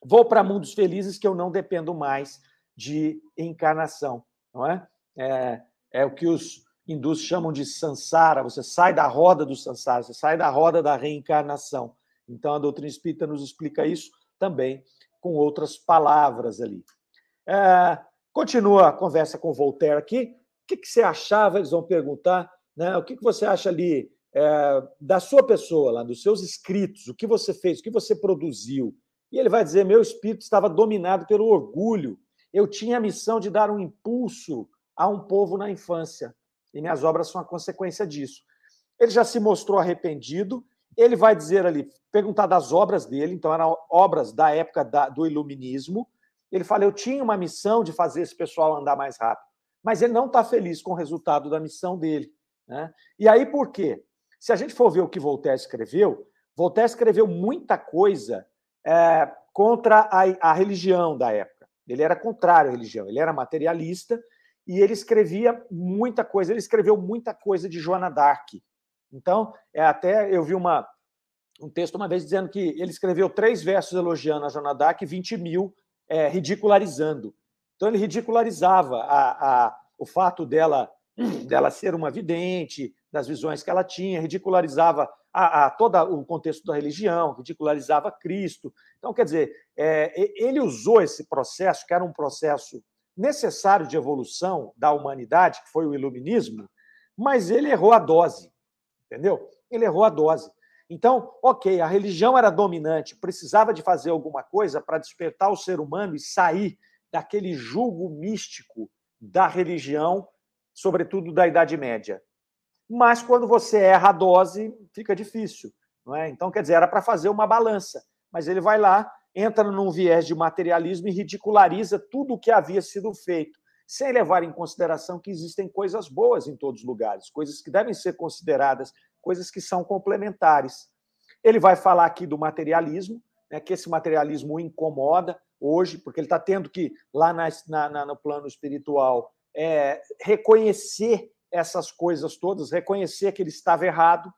vou para mundos felizes que eu não dependo mais de encarnação, não é? É, é o que os hindus chamam de sansara. Você sai da roda do sansara, você sai da roda da reencarnação. Então, a doutrina espírita nos explica isso também com outras palavras ali. É, continua a conversa com Voltaire aqui. O que, que você achava? Eles vão perguntar. Né? O que, que você acha ali é, da sua pessoa, lá, dos seus escritos? O que você fez? O que você produziu? E ele vai dizer: meu espírito estava dominado pelo orgulho. Eu tinha a missão de dar um impulso a um povo na infância. E minhas obras são a consequência disso. Ele já se mostrou arrependido. Ele vai dizer ali, perguntar das obras dele, então eram obras da época da, do iluminismo. Ele fala: Eu tinha uma missão de fazer esse pessoal andar mais rápido, mas ele não está feliz com o resultado da missão dele. Né? E aí por quê? Se a gente for ver o que Voltaire escreveu, Voltaire escreveu muita coisa é, contra a, a religião da época. Ele era contrário à religião, ele era materialista e ele escrevia muita coisa. Ele escreveu muita coisa de Joana d'Arc. Então, é, até eu vi uma, um texto uma vez dizendo que ele escreveu três versos elogiando a Joana d'Arc e 20 mil é, ridicularizando. Então, ele ridicularizava a, a, o fato dela, dela ser uma vidente, das visões que ela tinha, ridicularizava a, a todo o contexto da religião, ridicularizava Cristo. Então, quer dizer, é, ele usou esse processo, que era um processo necessário de evolução da humanidade, que foi o iluminismo, mas ele errou a dose, entendeu? Ele errou a dose. Então, ok, a religião era dominante, precisava de fazer alguma coisa para despertar o ser humano e sair daquele julgo místico da religião, sobretudo da Idade Média. Mas quando você erra a dose, fica difícil. Não é? Então, quer dizer, era para fazer uma balança. Mas ele vai lá entra num viés de materialismo e ridiculariza tudo o que havia sido feito, sem levar em consideração que existem coisas boas em todos os lugares, coisas que devem ser consideradas, coisas que são complementares. Ele vai falar aqui do materialismo, né, que esse materialismo o incomoda hoje, porque ele está tendo que, lá na, na, no plano espiritual, é, reconhecer essas coisas todas, reconhecer que ele estava errado,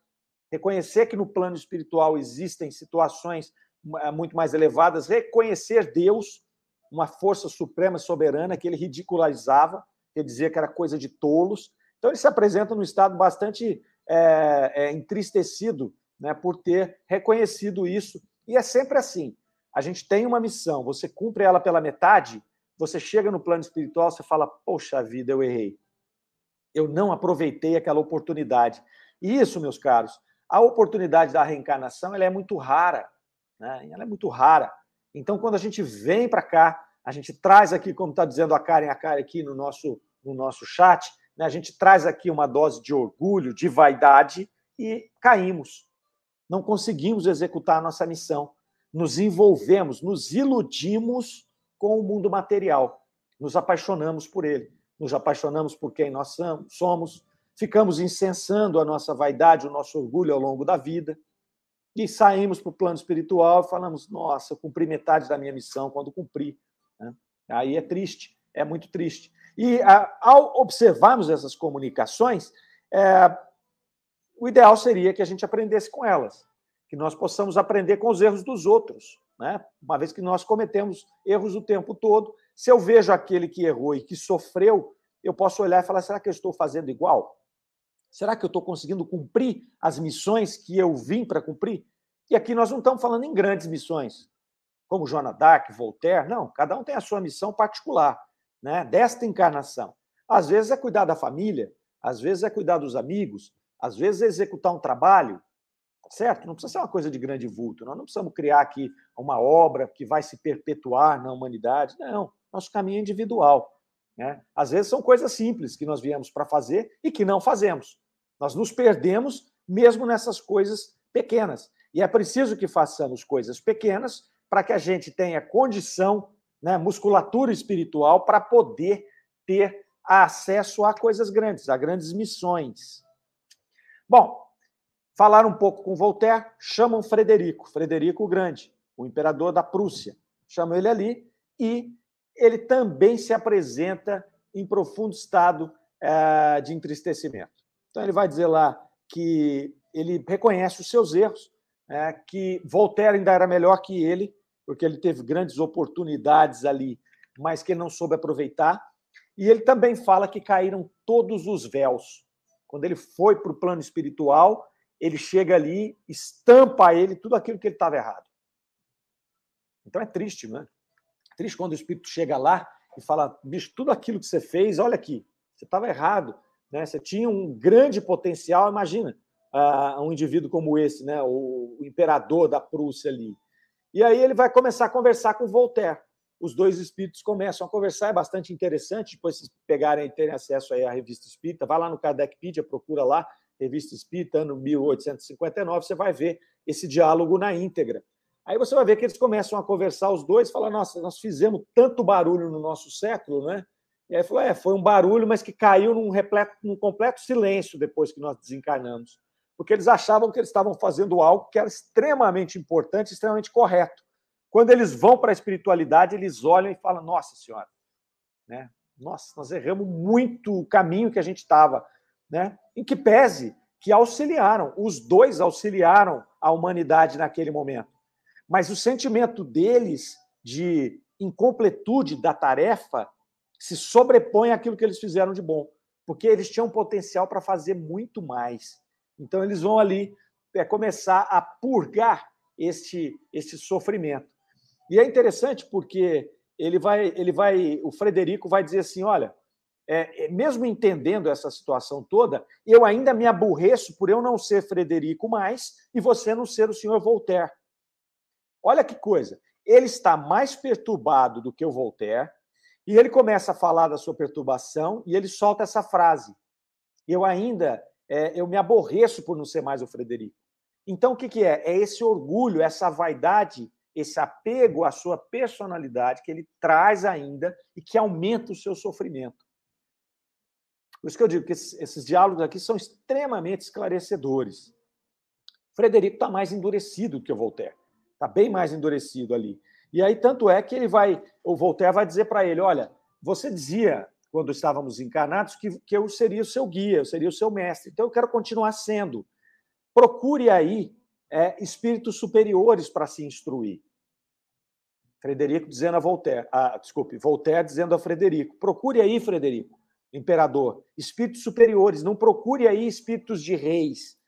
reconhecer que no plano espiritual existem situações muito mais elevadas, reconhecer Deus, uma força suprema soberana que ele ridicularizava, que dizia que era coisa de tolos. Então ele se apresenta num estado bastante é, é, entristecido né, por ter reconhecido isso. E é sempre assim: a gente tem uma missão, você cumpre ela pela metade, você chega no plano espiritual, você fala: Poxa vida, eu errei. Eu não aproveitei aquela oportunidade. E isso, meus caros, a oportunidade da reencarnação ela é muito rara né? ela é muito rara. Então, quando a gente vem para cá, a gente traz aqui, como está dizendo a Karen, a Karen aqui no nosso, no nosso chat, né? a gente traz aqui uma dose de orgulho, de vaidade e caímos. Não conseguimos executar a nossa missão. Nos envolvemos, nos iludimos com o mundo material. Nos apaixonamos por ele. Nos apaixonamos por quem nós somos. Ficamos incensando a nossa vaidade, o nosso orgulho ao longo da vida e saímos para o plano espiritual e falamos: nossa, cumpri metade da minha missão quando cumpri. Né? Aí é triste, é muito triste. E a, ao observarmos essas comunicações, é, o ideal seria que a gente aprendesse com elas, que nós possamos aprender com os erros dos outros. Né? Uma vez que nós cometemos erros o tempo todo, se eu vejo aquele que errou e que sofreu, eu posso olhar e falar: será que eu estou fazendo igual? Será que eu estou conseguindo cumprir as missões que eu vim para cumprir? E aqui nós não estamos falando em grandes missões, como Joana d'Arc, Voltaire, não, cada um tem a sua missão particular, né, desta encarnação. Às vezes é cuidar da família, às vezes é cuidar dos amigos, às vezes é executar um trabalho, certo? Não precisa ser uma coisa de grande vulto, nós não precisamos criar aqui uma obra que vai se perpetuar na humanidade, não, nosso caminho é individual. Né? Às vezes são coisas simples que nós viemos para fazer e que não fazemos. Nós nos perdemos mesmo nessas coisas pequenas. E é preciso que façamos coisas pequenas para que a gente tenha condição, né, musculatura espiritual, para poder ter acesso a coisas grandes, a grandes missões. Bom, falar um pouco com Voltaire, chamam Frederico, Frederico o Grande, o imperador da Prússia. Chamam ele ali e ele também se apresenta em profundo estado eh, de entristecimento. Então, ele vai dizer lá que ele reconhece os seus erros, é, que Voltaire ainda era melhor que ele, porque ele teve grandes oportunidades ali, mas que ele não soube aproveitar. E ele também fala que caíram todos os véus. Quando ele foi para o plano espiritual, ele chega ali, estampa a ele tudo aquilo que ele estava errado. Então é triste, né? Triste quando o Espírito chega lá e fala: bicho, tudo aquilo que você fez, olha aqui, você estava errado, né? Você tinha um grande potencial, imagina, uh, um indivíduo como esse, né? O, o imperador da Prússia ali. E aí ele vai começar a conversar com Voltaire os dois espíritos começam a conversar, é bastante interessante, depois vocês pegarem e terem acesso aí à revista espírita, vai lá no Kardecpedia, procura lá, revista espírita, ano 1859, você vai ver esse diálogo na íntegra. Aí você vai ver que eles começam a conversar os dois, falam, nossa, nós fizemos tanto barulho no nosso século, né? E aí falou, é, foi um barulho, mas que caiu num, repleto, num completo silêncio depois que nós desencarnamos. Porque eles achavam que eles estavam fazendo algo que era extremamente importante, extremamente correto. Quando eles vão para a espiritualidade, eles olham e falam: Nossa Senhora, né? Nossa, nós erramos muito o caminho que a gente estava, né? Em que pese que auxiliaram, os dois auxiliaram a humanidade naquele momento. Mas o sentimento deles de incompletude da tarefa se sobrepõe àquilo que eles fizeram de bom, porque eles tinham potencial para fazer muito mais. Então eles vão ali é, começar a purgar este, este sofrimento. E é interessante porque ele vai, ele vai, o Frederico vai dizer assim, olha, é, é, mesmo entendendo essa situação toda, eu ainda me aborreço por eu não ser Frederico mais e você não ser o senhor Voltaire. Olha que coisa. Ele está mais perturbado do que o Voltaire e ele começa a falar da sua perturbação e ele solta essa frase. Eu ainda, é, eu me aborreço por não ser mais o Frederico. Então, o que, que é? É esse orgulho, essa vaidade esse apego à sua personalidade que ele traz ainda e que aumenta o seu sofrimento. Por isso que eu digo que esses, esses diálogos aqui são extremamente esclarecedores. Frederico está mais endurecido do que o Voltaire. Está bem mais endurecido ali. E aí, tanto é que ele vai, o Voltaire vai dizer para ele: olha, você dizia, quando estávamos encarnados, que, que eu seria o seu guia, eu seria o seu mestre. Então, eu quero continuar sendo. Procure aí é, espíritos superiores para se instruir. Frederico dizendo a Voltaire, desculpe, Voltaire dizendo a Frederico: procure aí, Frederico, imperador, espíritos superiores, não procure aí espíritos de reis,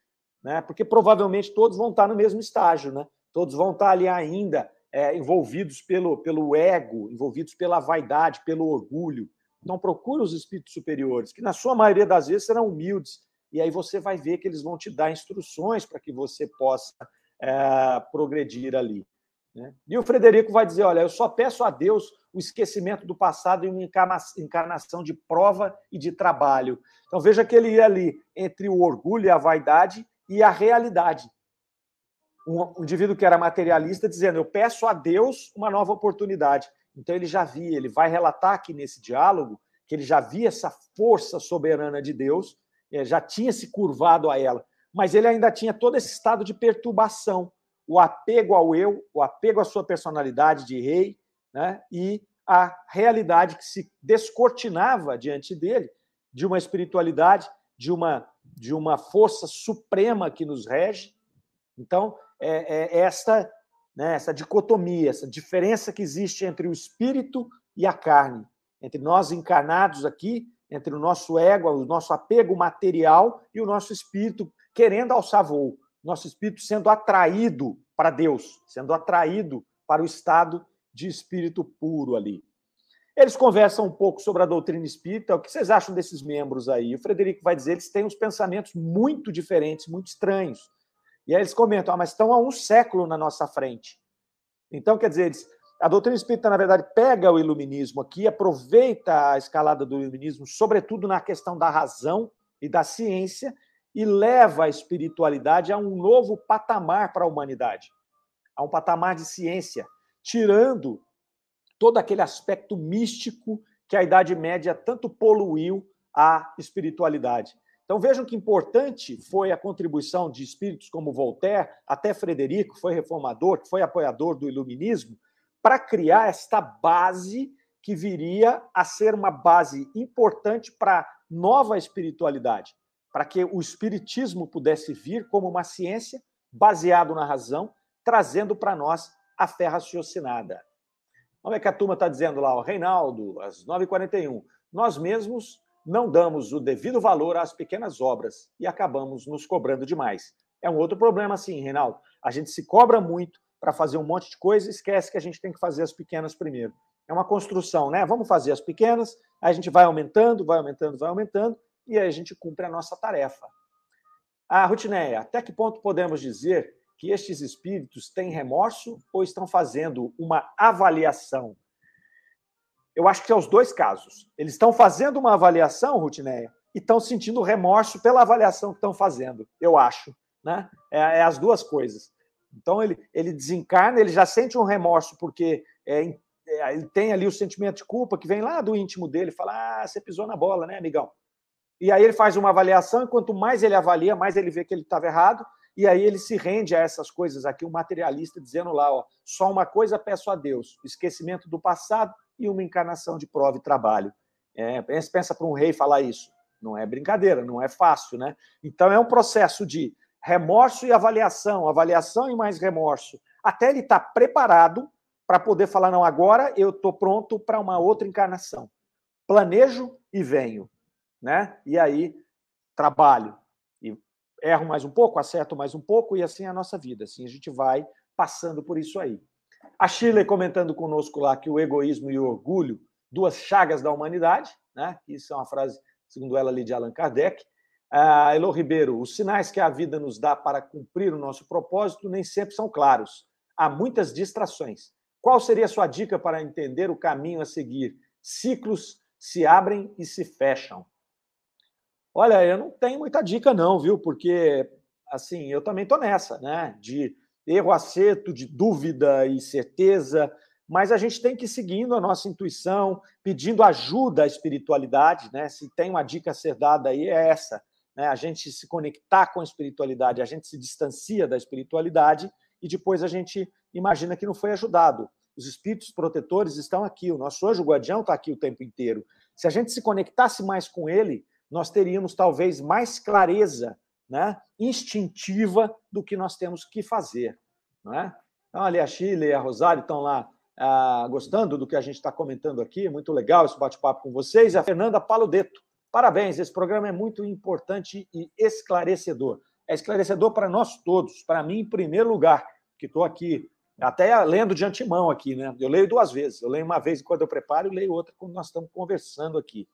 né? porque provavelmente todos vão estar no mesmo estágio, né? todos vão estar ali ainda é, envolvidos pelo, pelo ego, envolvidos pela vaidade, pelo orgulho. Então, procure os espíritos superiores, que na sua maioria das vezes serão humildes, e aí você vai ver que eles vão te dar instruções para que você possa é, progredir ali. Né? E o Frederico vai dizer: olha, eu só peço a Deus o esquecimento do passado e uma encarnação de prova e de trabalho. Então veja que ele ia ali entre o orgulho e a vaidade e a realidade. Um indivíduo que era materialista dizendo: eu peço a Deus uma nova oportunidade. Então ele já via, ele vai relatar aqui nesse diálogo que ele já via essa força soberana de Deus é, já tinha se curvado a ela, mas ele ainda tinha todo esse estado de perturbação, o apego ao eu, o apego à sua personalidade de rei, né? e a realidade que se descortinava diante dele de uma espiritualidade, de uma de uma força suprema que nos rege. Então, é, é esta, né, essa dicotomia, essa diferença que existe entre o espírito e a carne, entre nós encarnados aqui entre o nosso ego, o nosso apego material e o nosso espírito querendo alçar voo, nosso espírito sendo atraído para Deus, sendo atraído para o estado de espírito puro ali. Eles conversam um pouco sobre a doutrina espírita. O que vocês acham desses membros aí? O Frederico vai dizer eles têm uns pensamentos muito diferentes, muito estranhos. E aí eles comentam, ah, mas estão há um século na nossa frente. Então, quer dizer, eles a doutrina espírita, na verdade, pega o iluminismo aqui, aproveita a escalada do iluminismo, sobretudo na questão da razão e da ciência, e leva a espiritualidade a um novo patamar para a humanidade, a um patamar de ciência, tirando todo aquele aspecto místico que a Idade Média tanto poluiu a espiritualidade. Então vejam que importante foi a contribuição de espíritos como Voltaire, até Frederico, que foi reformador, que foi apoiador do iluminismo, para criar esta base que viria a ser uma base importante para nova espiritualidade, para que o espiritismo pudesse vir como uma ciência baseado na razão, trazendo para nós a fé raciocinada. Olha é que a turma está dizendo lá, o Reinaldo, às 9h41. Nós mesmos não damos o devido valor às pequenas obras e acabamos nos cobrando demais. É um outro problema, sim, Reinaldo. A gente se cobra muito para fazer um monte de coisa e esquece que a gente tem que fazer as pequenas primeiro. É uma construção, né? Vamos fazer as pequenas, aí a gente vai aumentando, vai aumentando, vai aumentando, e aí a gente cumpre a nossa tarefa. Ah, Rutineia, até que ponto podemos dizer que estes espíritos têm remorso ou estão fazendo uma avaliação? Eu acho que é os dois casos. Eles estão fazendo uma avaliação, Rutineia, e estão sentindo remorso pela avaliação que estão fazendo, eu acho. Né? É, é, as duas coisas. Então ele, ele desencarna, ele já sente um remorso porque é, é, ele tem ali o sentimento de culpa que vem lá do íntimo dele, fala: ah, você pisou na bola, né, amigão? E aí ele faz uma avaliação, e quanto mais ele avalia, mais ele vê que ele estava errado, e aí ele se rende a essas coisas aqui, o materialista dizendo lá, ó, só uma coisa peço a Deus, esquecimento do passado e uma encarnação de prova e trabalho. É, pensa para um rei falar isso. Não é brincadeira, não é fácil, né? Então é um processo de remorso e avaliação, avaliação e mais remorso, até ele estar tá preparado para poder falar, não, agora eu estou pronto para uma outra encarnação. Planejo e venho, né? E aí trabalho, erro mais um pouco, acerto mais um pouco, e assim é a nossa vida. Assim a gente vai passando por isso aí. A Shirley comentando conosco lá que o egoísmo e o orgulho, duas chagas da humanidade, né? Isso é uma frase, segundo ela, ali de Allan Kardec. A Ribeiro, os sinais que a vida nos dá para cumprir o nosso propósito nem sempre são claros. Há muitas distrações. Qual seria a sua dica para entender o caminho a seguir? Ciclos se abrem e se fecham. Olha, eu não tenho muita dica, não, viu? Porque, assim, eu também estou nessa, né? De erro, acerto, de dúvida e certeza, mas a gente tem que ir seguindo a nossa intuição, pedindo ajuda à espiritualidade, né? Se tem uma dica a ser dada aí, é essa. Né? A gente se conectar com a espiritualidade, a gente se distancia da espiritualidade e depois a gente imagina que não foi ajudado. Os espíritos protetores estão aqui, o nosso anjo guardião está aqui o tempo inteiro. Se a gente se conectasse mais com ele, nós teríamos talvez mais clareza né, instintiva do que nós temos que fazer. Não é? Então, ali a Chile e a Rosário estão lá ah, gostando do que a gente está comentando aqui, muito legal esse bate-papo com vocês. A Fernanda Paludetto, parabéns, esse programa é muito importante e esclarecedor. É esclarecedor para nós todos, para mim em primeiro lugar, que estou aqui até lendo de antemão aqui, né? Eu leio duas vezes. Eu leio uma vez quando eu preparo e leio outra quando nós estamos conversando aqui.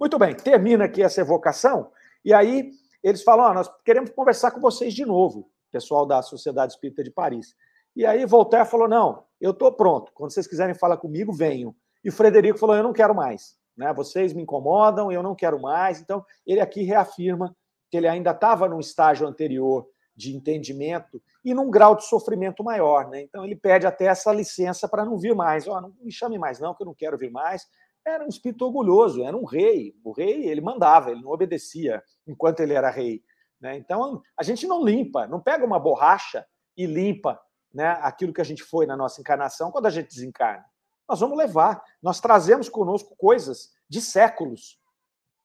Muito bem, termina aqui essa evocação, e aí eles falam: oh, nós queremos conversar com vocês de novo, pessoal da Sociedade Espírita de Paris. E aí Voltaire falou: não, eu estou pronto. Quando vocês quiserem falar comigo, venham. E o Frederico falou: eu não quero mais. Né? Vocês me incomodam, eu não quero mais. Então, ele aqui reafirma que ele ainda estava num estágio anterior de entendimento e num grau de sofrimento maior. Né? Então, ele pede até essa licença para não vir mais. Oh, não me chame mais, não, que eu não quero vir mais era um espírito orgulhoso, era um rei. O rei, ele mandava, ele não obedecia enquanto ele era rei. Né? Então, a gente não limpa, não pega uma borracha e limpa né, aquilo que a gente foi na nossa encarnação quando a gente desencarna. Nós vamos levar, nós trazemos conosco coisas de séculos,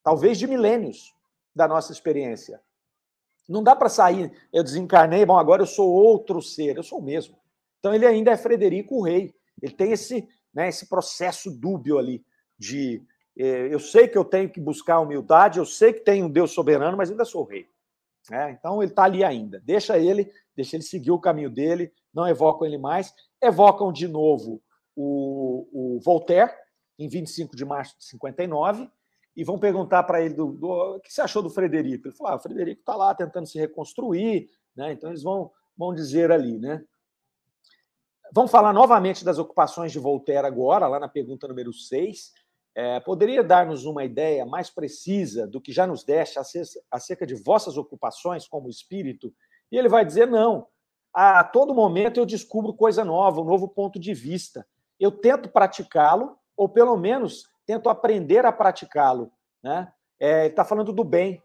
talvez de milênios da nossa experiência. Não dá para sair, eu desencarnei, bom, agora eu sou outro ser, eu sou o mesmo. Então ele ainda é Frederico o Rei, ele tem esse, né, esse processo dúbio ali de eh, eu sei que eu tenho que buscar humildade, eu sei que tem um Deus soberano, mas ainda sou rei. É, então ele está ali ainda. Deixa ele, deixa ele seguir o caminho dele, não evocam ele mais. Evocam de novo o, o Voltaire, em 25 de março de 59, e vão perguntar para ele do, do, o que você achou do Frederico. Ele falou: ah, o Frederico está lá tentando se reconstruir, né? então eles vão, vão dizer ali, né? Vamos falar novamente das ocupações de Voltaire agora, lá na pergunta número 6. É, poderia dar-nos uma ideia mais precisa do que já nos deste acerca de vossas ocupações como espírito? E ele vai dizer: não. A todo momento eu descubro coisa nova, um novo ponto de vista. Eu tento praticá-lo, ou pelo menos tento aprender a praticá-lo. Né? É, ele está falando do bem.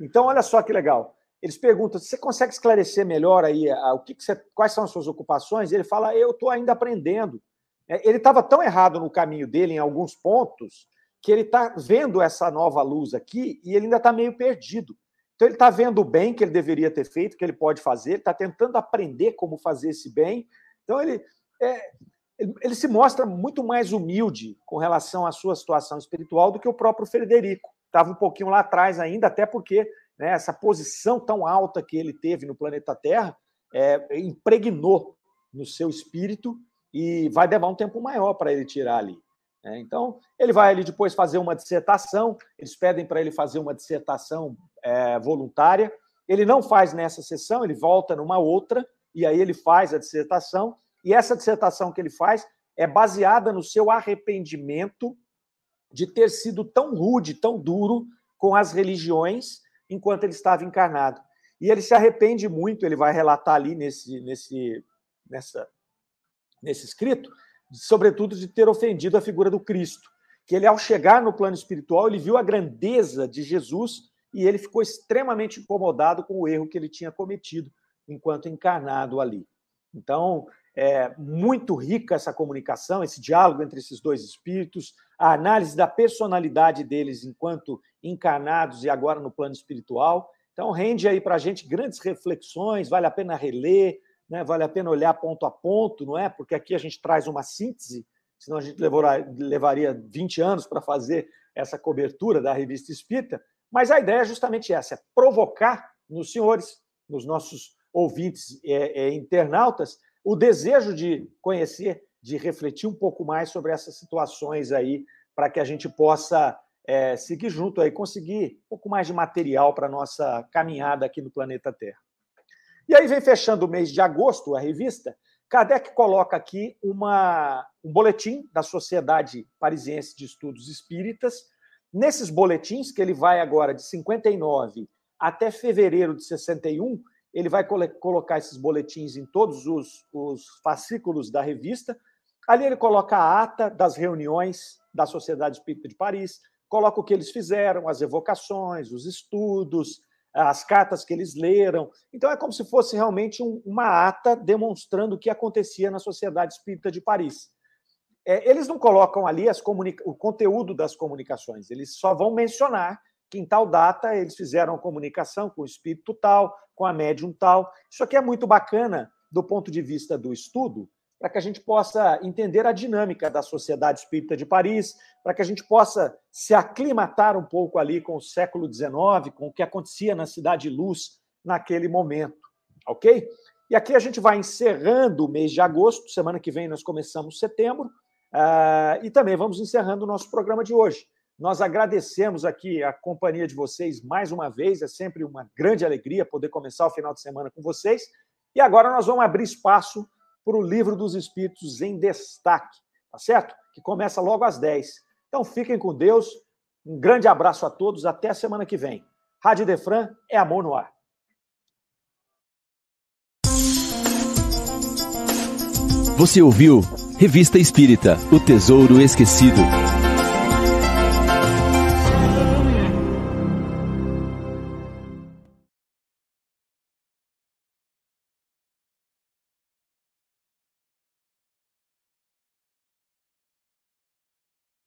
Então, olha só que legal. Eles perguntam: você consegue esclarecer melhor aí a, o que, que você, quais são as suas ocupações? E ele fala: eu estou ainda aprendendo. É, ele estava tão errado no caminho dele em alguns pontos que ele está vendo essa nova luz aqui e ele ainda está meio perdido. Então ele está vendo o bem que ele deveria ter feito, que ele pode fazer, está tentando aprender como fazer esse bem. Então ele, é, ele, se mostra muito mais humilde com relação à sua situação espiritual do que o próprio Frederico. Estava um pouquinho lá atrás ainda, até porque né, essa posição tão alta que ele teve no planeta Terra, é, impregnou no seu espírito e vai levar um tempo maior para ele tirar ali. Né? Então, ele vai ali depois fazer uma dissertação, eles pedem para ele fazer uma dissertação é, voluntária. Ele não faz nessa sessão, ele volta numa outra, e aí ele faz a dissertação, e essa dissertação que ele faz é baseada no seu arrependimento de ter sido tão rude, tão duro com as religiões enquanto ele estava encarnado. E ele se arrepende muito, ele vai relatar ali nesse, nesse, nessa, nesse escrito, sobretudo de ter ofendido a figura do Cristo. Que ele, ao chegar no plano espiritual, ele viu a grandeza de Jesus e ele ficou extremamente incomodado com o erro que ele tinha cometido enquanto encarnado ali. Então, é muito rica essa comunicação, esse diálogo entre esses dois espíritos, a análise da personalidade deles enquanto encarnados e agora no plano espiritual. Então, rende aí para a gente grandes reflexões, vale a pena reler, né? vale a pena olhar ponto a ponto, não é? Porque aqui a gente traz uma síntese, senão a gente levaria 20 anos para fazer essa cobertura da revista Espírita. Mas a ideia é justamente essa: é provocar nos senhores, nos nossos ouvintes é, é, internautas, o desejo de conhecer, de refletir um pouco mais sobre essas situações aí, para que a gente possa é, seguir junto aí, conseguir um pouco mais de material para a nossa caminhada aqui no planeta Terra. E aí vem fechando o mês de agosto, a revista, Kardec coloca aqui uma, um boletim da Sociedade Parisiense de Estudos Espíritas. Nesses boletins, que ele vai agora de 59 até fevereiro de 61, ele vai colocar esses boletins em todos os, os fascículos da revista. Ali ele coloca a ata das reuniões da Sociedade Espírita de Paris, coloca o que eles fizeram, as evocações, os estudos, as cartas que eles leram. Então é como se fosse realmente um, uma ata demonstrando o que acontecia na Sociedade Espírita de Paris. É, eles não colocam ali o conteúdo das comunicações, eles só vão mencionar que em tal data eles fizeram comunicação com o espírito tal, com a médium tal. Isso aqui é muito bacana do ponto de vista do estudo, para que a gente possa entender a dinâmica da Sociedade Espírita de Paris, para que a gente possa se aclimatar um pouco ali com o século XIX, com o que acontecia na Cidade Luz naquele momento, ok? E aqui a gente vai encerrando o mês de agosto, semana que vem nós começamos setembro, uh, e também vamos encerrando o nosso programa de hoje. Nós agradecemos aqui a companhia de vocês mais uma vez, é sempre uma grande alegria poder começar o final de semana com vocês. E agora nós vamos abrir espaço para o Livro dos Espíritos em Destaque, tá certo? Que começa logo às 10. Então fiquem com Deus, um grande abraço a todos, até a semana que vem. Rádio Defran é amor no ar.
Você ouviu Revista Espírita O Tesouro Esquecido.